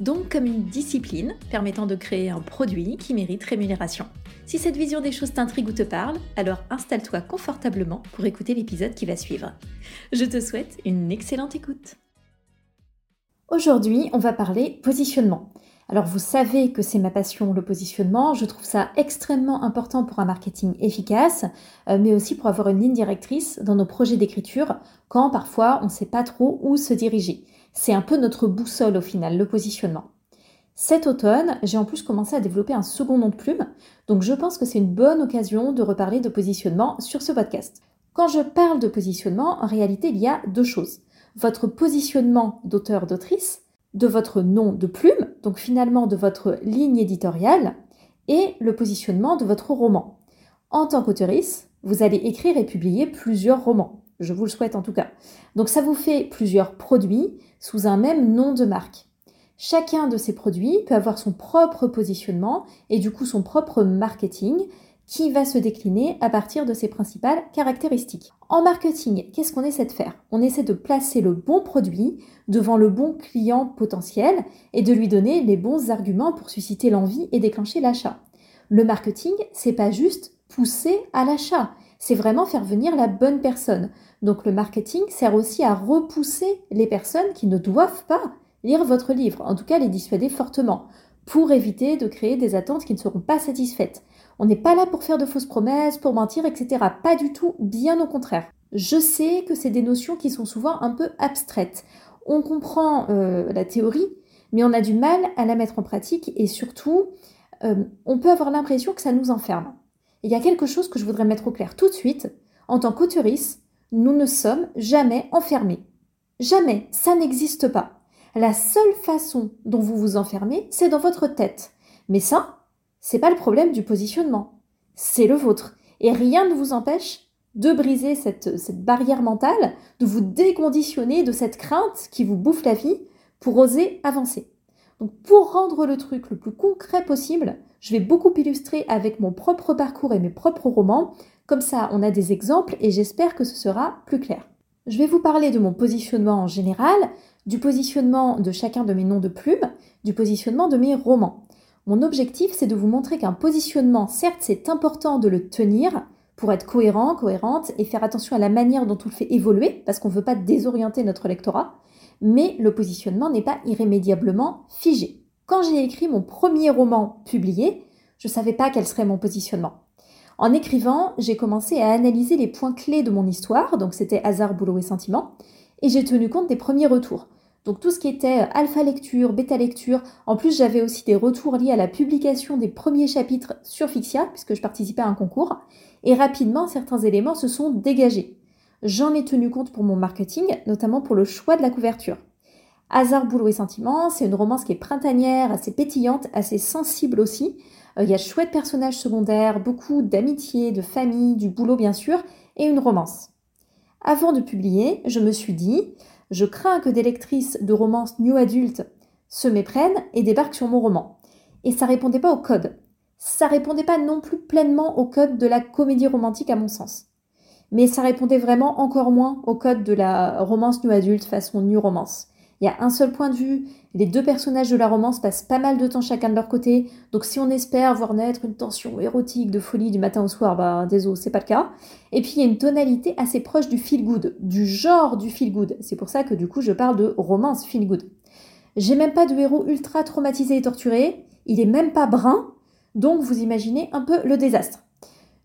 Donc comme une discipline permettant de créer un produit qui mérite rémunération. Si cette vision des choses t'intrigue ou te parle, alors installe-toi confortablement pour écouter l'épisode qui va suivre. Je te souhaite une excellente écoute. Aujourd'hui, on va parler positionnement. Alors vous savez que c'est ma passion, le positionnement. Je trouve ça extrêmement important pour un marketing efficace, euh, mais aussi pour avoir une ligne directrice dans nos projets d'écriture quand parfois on ne sait pas trop où se diriger. C'est un peu notre boussole au final, le positionnement. Cet automne, j'ai en plus commencé à développer un second nom de plume, donc je pense que c'est une bonne occasion de reparler de positionnement sur ce podcast. Quand je parle de positionnement, en réalité, il y a deux choses. Votre positionnement d'auteur-d'autrice, de votre nom de plume, donc finalement de votre ligne éditoriale, et le positionnement de votre roman. En tant qu'auteurice, vous allez écrire et publier plusieurs romans. Je vous le souhaite en tout cas. Donc ça vous fait plusieurs produits sous un même nom de marque. Chacun de ces produits peut avoir son propre positionnement et du coup son propre marketing qui va se décliner à partir de ses principales caractéristiques. En marketing, qu'est-ce qu'on essaie de faire? On essaie de placer le bon produit devant le bon client potentiel et de lui donner les bons arguments pour susciter l'envie et déclencher l'achat. Le marketing, c'est pas juste pousser à l'achat, c'est vraiment faire venir la bonne personne. Donc le marketing sert aussi à repousser les personnes qui ne doivent pas lire votre livre, en tout cas les dissuader fortement, pour éviter de créer des attentes qui ne seront pas satisfaites. On n'est pas là pour faire de fausses promesses, pour mentir, etc. Pas du tout, bien au contraire. Je sais que c'est des notions qui sont souvent un peu abstraites. On comprend euh, la théorie, mais on a du mal à la mettre en pratique et surtout, euh, on peut avoir l'impression que ça nous enferme. Il y a quelque chose que je voudrais mettre au clair tout de suite. En tant qu'autoriste, nous ne sommes jamais enfermés. Jamais, ça n'existe pas. La seule façon dont vous vous enfermez, c'est dans votre tête. Mais ça, c'est pas le problème du positionnement, c'est le vôtre. Et rien ne vous empêche de briser cette barrière mentale, de vous déconditionner de cette crainte qui vous bouffe la vie pour oser avancer. Donc pour rendre le truc le plus concret possible, je vais beaucoup illustrer avec mon propre parcours et mes propres romans. Comme ça, on a des exemples et j'espère que ce sera plus clair. Je vais vous parler de mon positionnement en général, du positionnement de chacun de mes noms de plumes, du positionnement de mes romans. Mon objectif, c'est de vous montrer qu'un positionnement, certes, c'est important de le tenir pour être cohérent, cohérente et faire attention à la manière dont on le fait évoluer, parce qu'on ne veut pas désorienter notre lectorat, mais le positionnement n'est pas irrémédiablement figé. Quand j'ai écrit mon premier roman publié, je ne savais pas quel serait mon positionnement. En écrivant, j'ai commencé à analyser les points clés de mon histoire, donc c'était hasard, boulot et sentiment, et j'ai tenu compte des premiers retours. Donc tout ce qui était alpha lecture, bêta lecture. En plus, j'avais aussi des retours liés à la publication des premiers chapitres sur Fixia, puisque je participais à un concours. Et rapidement, certains éléments se sont dégagés. J'en ai tenu compte pour mon marketing, notamment pour le choix de la couverture. Hasard, boulot et sentiment, c'est une romance qui est printanière, assez pétillante, assez sensible aussi. Euh, il y a chouette personnages secondaires, beaucoup d'amitié, de famille, du boulot bien sûr, et une romance. Avant de publier, je me suis dit, je crains que des lectrices de romances new adultes se méprennent et débarquent sur mon roman. Et ça répondait pas au code. Ça répondait pas non plus pleinement au code de la comédie romantique à mon sens. Mais ça répondait vraiment encore moins au code de la romance new adulte façon new romance. Il y a un seul point de vue, les deux personnages de la romance passent pas mal de temps chacun de leur côté, donc si on espère voir naître une tension érotique de folie du matin au soir, bah désolé, c'est pas le cas. Et puis il y a une tonalité assez proche du feel good, du genre du feel good. C'est pour ça que du coup je parle de romance feel good. J'ai même pas de héros ultra traumatisé et torturé, il est même pas brun, donc vous imaginez un peu le désastre.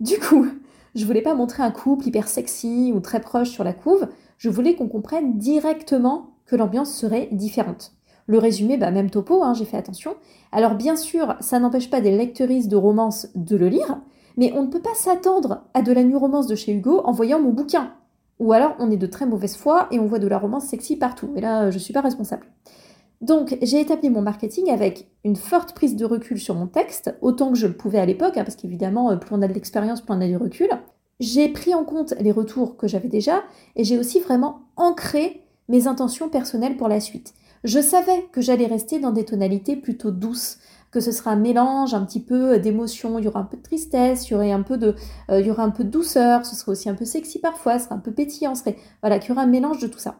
Du coup, je voulais pas montrer un couple hyper sexy ou très proche sur la couve, je voulais qu'on comprenne directement que l'ambiance serait différente. Le résumé, bah, même topo, hein, j'ai fait attention. Alors bien sûr, ça n'empêche pas des lectrices de romance de le lire, mais on ne peut pas s'attendre à de la new romance de chez Hugo en voyant mon bouquin. Ou alors on est de très mauvaise foi et on voit de la romance sexy partout. Et là, je ne suis pas responsable. Donc, j'ai établi mon marketing avec une forte prise de recul sur mon texte, autant que je le pouvais à l'époque, hein, parce qu'évidemment, plus on a de l'expérience, plus on a du recul. J'ai pris en compte les retours que j'avais déjà, et j'ai aussi vraiment ancré mes intentions personnelles pour la suite. Je savais que j'allais rester dans des tonalités plutôt douces, que ce sera un mélange un petit peu d'émotions, il y aura un peu de tristesse, il y aurait un peu de, euh, il y aura un peu de douceur, ce sera aussi un peu sexy parfois, ce sera un peu pétillant, serait, voilà, qu'il y aura un mélange de tout ça.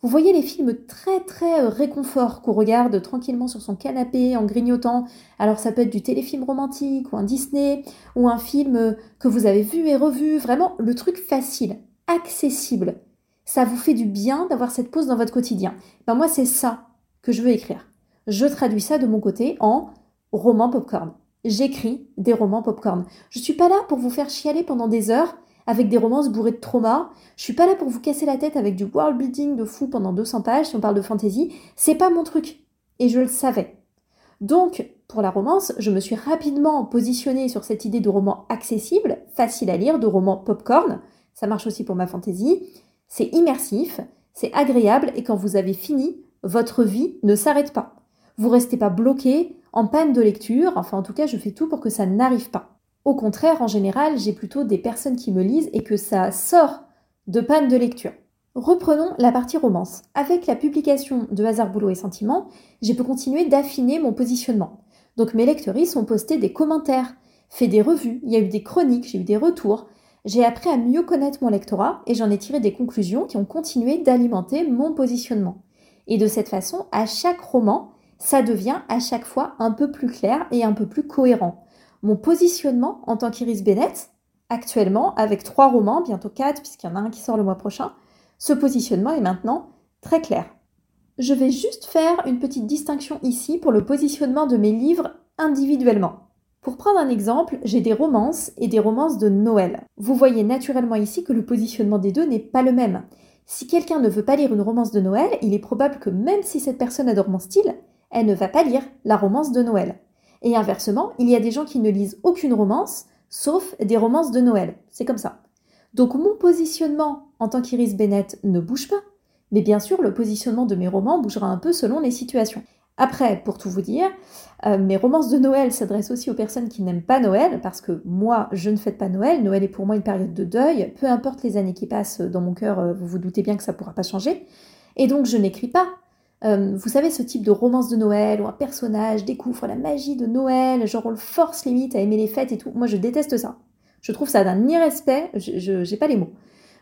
Vous voyez les films très très euh, réconfort qu'on regarde tranquillement sur son canapé en grignotant. Alors ça peut être du téléfilm romantique ou un Disney ou un film euh, que vous avez vu et revu. Vraiment le truc facile, accessible. Ça vous fait du bien d'avoir cette pause dans votre quotidien. Ben moi c'est ça que je veux écrire. Je traduis ça de mon côté en roman popcorn. J'écris des romans popcorn. Je suis pas là pour vous faire chialer pendant des heures avec des romances bourrées de trauma. Je suis pas là pour vous casser la tête avec du world building de fou pendant 200 pages si on parle de fantasy. C'est pas mon truc. Et je le savais. Donc, pour la romance, je me suis rapidement positionnée sur cette idée de roman accessible, facile à lire, de roman popcorn. Ça marche aussi pour ma fantasy. C'est immersif, c'est agréable et quand vous avez fini, votre vie ne s'arrête pas. Vous restez pas bloqué, en panne de lecture, enfin en tout cas je fais tout pour que ça n'arrive pas. Au contraire, en général, j'ai plutôt des personnes qui me lisent et que ça sort de panne de lecture. Reprenons la partie romance. Avec la publication de Hasard, Boulot et Sentiments, j'ai pu continuer d'affiner mon positionnement. Donc mes lectrices ont posté des commentaires, fait des revues, il y a eu des chroniques, j'ai eu des retours. J'ai appris à mieux connaître mon lectorat et j'en ai tiré des conclusions qui ont continué d'alimenter mon positionnement. Et de cette façon, à chaque roman, ça devient à chaque fois un peu plus clair et un peu plus cohérent mon positionnement en tant qu'Iris Bennett, actuellement, avec trois romans, bientôt quatre, puisqu'il y en a un qui sort le mois prochain, ce positionnement est maintenant très clair. Je vais juste faire une petite distinction ici pour le positionnement de mes livres individuellement. Pour prendre un exemple, j'ai des romances et des romances de Noël. Vous voyez naturellement ici que le positionnement des deux n'est pas le même. Si quelqu'un ne veut pas lire une romance de Noël, il est probable que même si cette personne adore mon style, elle ne va pas lire la romance de Noël. Et inversement, il y a des gens qui ne lisent aucune romance, sauf des romances de Noël. C'est comme ça. Donc mon positionnement en tant qu'Iris Bennett ne bouge pas, mais bien sûr le positionnement de mes romans bougera un peu selon les situations. Après, pour tout vous dire, euh, mes romances de Noël s'adressent aussi aux personnes qui n'aiment pas Noël, parce que moi, je ne fête pas Noël. Noël est pour moi une période de deuil. Peu importe les années qui passent dans mon cœur, euh, vous vous doutez bien que ça ne pourra pas changer. Et donc, je n'écris pas euh, vous savez, ce type de romance de Noël où un personnage découvre la magie de Noël, genre on le force limite à aimer les fêtes et tout. Moi, je déteste ça. Je trouve ça d'un irrespect, je n'ai pas les mots.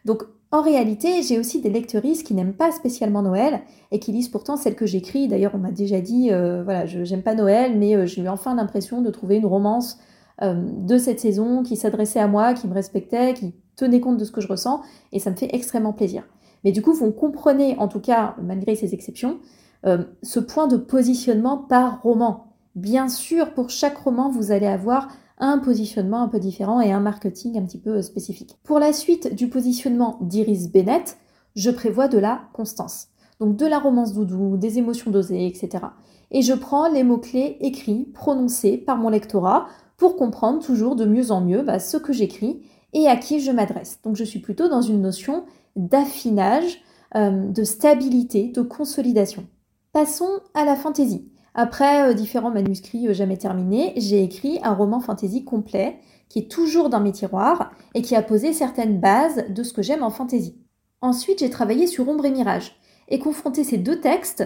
Donc, en réalité, j'ai aussi des lectrices qui n'aiment pas spécialement Noël et qui lisent pourtant celles que j'écris. D'ailleurs, on m'a déjà dit, euh, voilà, je j'aime pas Noël, mais euh, j'ai eu enfin l'impression de trouver une romance de cette saison qui s'adressait à moi, qui me respectait, qui tenait compte de ce que je ressens, et ça me fait extrêmement plaisir. Mais du coup, vous comprenez, en tout cas, malgré ces exceptions, euh, ce point de positionnement par roman. Bien sûr, pour chaque roman, vous allez avoir un positionnement un peu différent et un marketing un petit peu spécifique. Pour la suite du positionnement d'Iris Bennett, je prévois de la constance. Donc de la romance doudou, des émotions dosées, etc. Et je prends les mots-clés écrits, prononcés par mon lectorat pour comprendre toujours de mieux en mieux bah, ce que j'écris et à qui je m'adresse. Donc je suis plutôt dans une notion d'affinage, euh, de stabilité, de consolidation. Passons à la fantaisie. Après euh, différents manuscrits euh, jamais terminés, j'ai écrit un roman fantaisie complet qui est toujours dans mes tiroirs et qui a posé certaines bases de ce que j'aime en fantaisie. Ensuite, j'ai travaillé sur Ombre et Mirage et confronté ces deux textes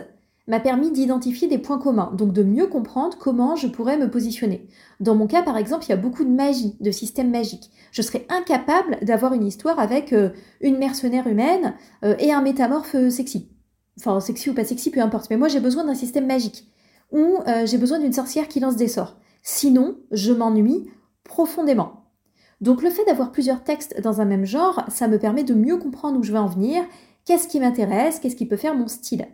m'a permis d'identifier des points communs, donc de mieux comprendre comment je pourrais me positionner. Dans mon cas, par exemple, il y a beaucoup de magie, de systèmes magiques. Je serais incapable d'avoir une histoire avec euh, une mercenaire humaine euh, et un métamorphe euh, sexy. Enfin, sexy ou pas sexy, peu importe. Mais moi, j'ai besoin d'un système magique. Ou j'ai besoin d'une sorcière qui lance des sorts. Sinon, je m'ennuie profondément. Donc le fait d'avoir plusieurs textes dans un même genre, ça me permet de mieux comprendre où je veux en venir, qu'est-ce qui m'intéresse, qu'est-ce qui peut faire mon style.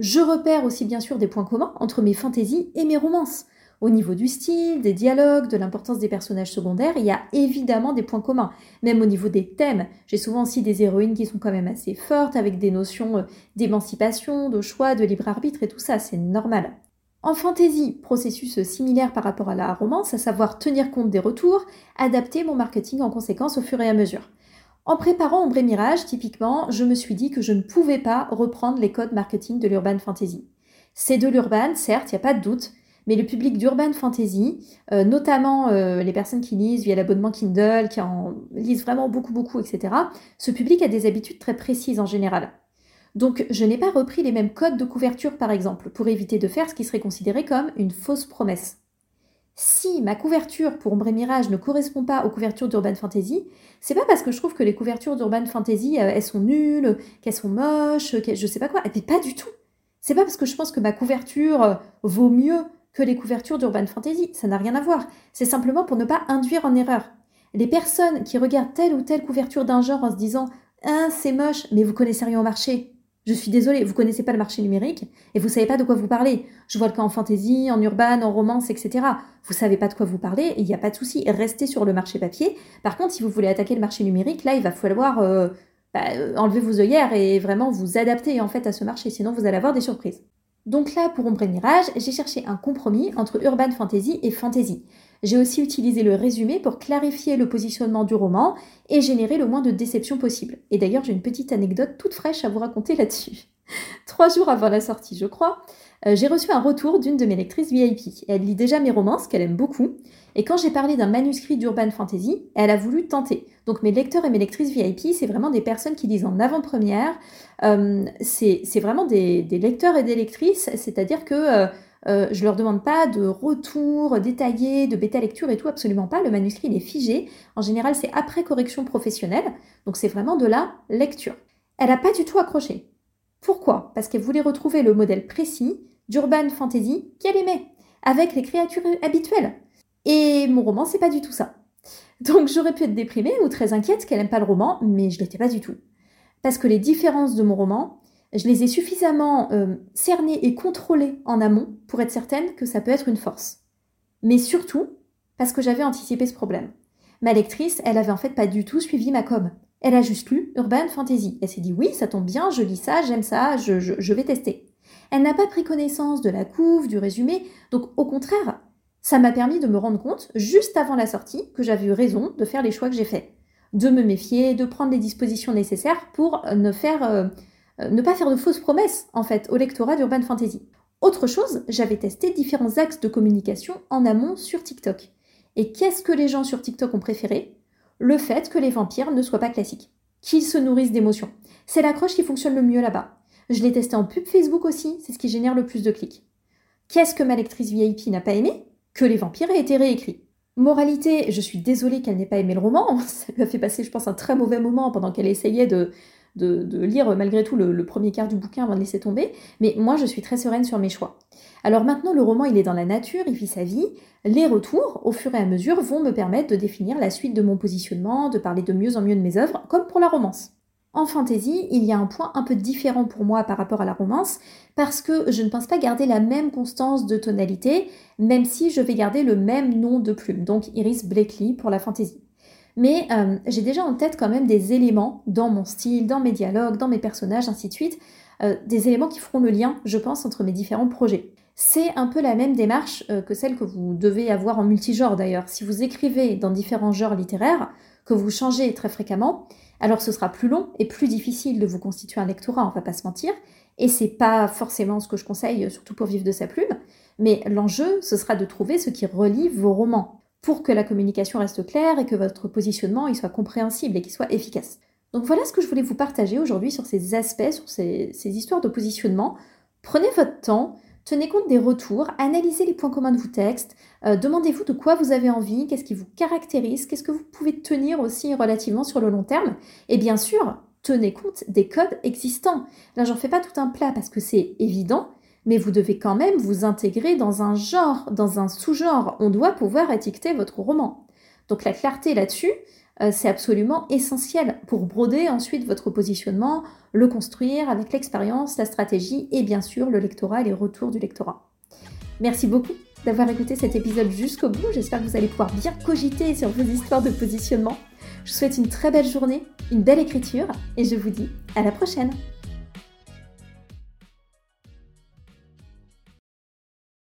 Je repère aussi bien sûr des points communs entre mes fantaisies et mes romances. Au niveau du style, des dialogues, de l'importance des personnages secondaires, il y a évidemment des points communs. Même au niveau des thèmes, j'ai souvent aussi des héroïnes qui sont quand même assez fortes, avec des notions euh, d'émancipation, de choix, de libre arbitre et tout ça, c'est normal. En fantaisie, processus similaire par rapport à la romance, à savoir tenir compte des retours, adapter mon marketing en conséquence au fur et à mesure. En préparant Ombre Mirage, typiquement, je me suis dit que je ne pouvais pas reprendre les codes marketing de l'urban fantasy. C'est de l'urban, certes, il n'y a pas de doute, mais le public d'urban fantasy, euh, notamment euh, les personnes qui lisent via l'abonnement Kindle, qui en lisent vraiment beaucoup, beaucoup, etc., ce public a des habitudes très précises en général. Donc je n'ai pas repris les mêmes codes de couverture, par exemple, pour éviter de faire ce qui serait considéré comme une fausse promesse. Si ma couverture pour Ombre Mirage ne correspond pas aux couvertures d'Urban Fantasy, c'est pas parce que je trouve que les couvertures d'Urban Fantasy, euh, elles sont nulles, qu'elles sont moches, qu'elles, je sais pas quoi, mais pas du tout. C'est pas parce que je pense que ma couverture vaut mieux que les couvertures d'Urban Fantasy. Ça n'a rien à voir. C'est simplement pour ne pas induire en erreur. Les personnes qui regardent telle ou telle couverture d'un genre en se disant Ah, c'est moche, mais vous connaissez rien au marché. Je suis désolée, vous connaissez pas le marché numérique et vous savez pas de quoi vous parlez. Je vois le cas en fantasy, en urban, en romance, etc. Vous savez pas de quoi vous parlez et il n'y a pas de souci. Restez sur le marché papier. Par contre, si vous voulez attaquer le marché numérique, là, il va falloir euh, bah, enlever vos œillères et vraiment vous adapter en fait à ce marché. Sinon, vous allez avoir des surprises. Donc là, pour Ombre et Mirage, j'ai cherché un compromis entre urban fantasy et fantasy. J'ai aussi utilisé le résumé pour clarifier le positionnement du roman et générer le moins de déception possible. Et d'ailleurs, j'ai une petite anecdote toute fraîche à vous raconter là-dessus. Trois jours avant la sortie, je crois, euh, j'ai reçu un retour d'une de mes lectrices VIP. Elle lit déjà mes romans, qu'elle aime beaucoup. Et quand j'ai parlé d'un manuscrit d'Urban Fantasy, elle a voulu tenter. Donc mes lecteurs et mes lectrices VIP, c'est vraiment des personnes qui lisent en avant-première. Euh, c'est vraiment des, lecteurs et des lectrices, c'est-à-dire que euh, euh, je leur demande pas de retour détaillé, de bêta lecture et tout, absolument pas. Le manuscrit, il est figé. En général, c'est après correction professionnelle. Donc c'est vraiment de la lecture. Elle n'a pas du tout accroché. Pourquoi? Parce qu'elle voulait retrouver le modèle précis d'urban fantasy qu'elle aimait, avec les créatures habituelles. Et mon roman, c'est pas du tout ça. Donc j'aurais pu être déprimée ou très inquiète qu'elle n'aime pas le roman, mais je l'étais pas du tout. Parce que les différences de mon roman, je les ai suffisamment euh, cernées et contrôlées en amont pour être certaine que ça peut être une force. Mais surtout, parce que j'avais anticipé ce problème. Ma lectrice, elle avait en fait pas du tout suivi ma com. Elle a juste lu Urban Fantasy. Elle s'est dit oui, ça tombe bien, je lis ça, j'aime ça, je vais tester. Elle n'a pas pris connaissance de la couve, du résumé, donc au contraire, ça m'a permis de me rendre compte, juste avant la sortie, que j'avais eu raison de faire les choix que j'ai faits. De me méfier, de prendre les dispositions nécessaires pour ne, faire, euh, ne pas faire de fausses promesses, en fait, au lectorat d'Urban Fantasy. Autre chose, j'avais testé différents axes de communication en amont sur TikTok. Et qu'est-ce que les gens sur TikTok ont préféré? Le fait que les vampires ne soient pas classiques, qu'ils se nourrissent d'émotions. C'est l'accroche qui fonctionne le mieux là-bas. Je l'ai testé en pub Facebook aussi, c'est ce qui génère le plus de clics. Qu'est-ce que ma lectrice VIP n'a pas aimé? Que les vampires aient été réécrits. Moralité, je suis désolée qu'elle n'ait pas aimé le roman, ça lui a fait passer, je pense, un très mauvais moment pendant qu'elle essayait de, de, lire malgré tout le, premier quart du bouquin avant de laisser tomber, mais moi je suis très sereine sur mes choix. Alors maintenant, le roman il est dans la nature, il vit sa vie, les retours, au fur et à mesure, vont me permettre de définir la suite de mon positionnement, de parler de mieux en mieux de mes œuvres, comme pour la romance. En fantasy, il y a un point un peu différent pour moi par rapport à la romance, parce que je ne pense pas garder la même constance de tonalité, même si je vais garder le même nom de plume, donc Iris Blakely pour la fantasy. Mais euh, j'ai déjà en tête quand même des éléments dans mon style, dans mes dialogues, dans mes personnages, ainsi de suite, euh, des éléments qui feront le lien, je pense, entre mes différents projets. C'est un peu la même démarche euh, que celle que vous devez avoir en multigenre d'ailleurs. Si vous écrivez dans différents genres littéraires, que vous changez très fréquemment, alors ce sera plus long et plus difficile de vous constituer un lectorat, on va pas se mentir, et c'est pas forcément ce que je conseille, surtout pour vivre de sa plume, mais l'enjeu, ce sera de trouver ce qui relie vos romans, pour que la communication reste claire et que votre positionnement il soit compréhensible et qu'il soit efficace. Donc voilà ce que je voulais vous partager aujourd'hui sur ces aspects, sur ces, histoires de positionnement. Prenez votre temps, Tenez compte des retours, analysez les points communs de vos textes, euh, demandez-vous de quoi vous avez envie, qu'est-ce qui vous caractérise, qu'est-ce que vous pouvez tenir aussi relativement sur le long terme. Et bien sûr, tenez compte des codes existants. Là, j'en fais pas tout un plat parce que c'est évident, mais vous devez quand même vous intégrer dans un genre, dans un sous-genre. On doit pouvoir étiqueter votre roman. Donc la clarté là-dessus, euh, c'est absolument essentiel pour broder ensuite votre positionnement, le construire avec l'expérience, la stratégie et bien sûr le lectorat et les retours du lectorat. Merci beaucoup d'avoir écouté cet épisode jusqu'au bout. J'espère que vous allez pouvoir bien cogiter sur vos histoires de positionnement. Je vous souhaite une très belle journée, une belle écriture et je vous dis à la prochaine.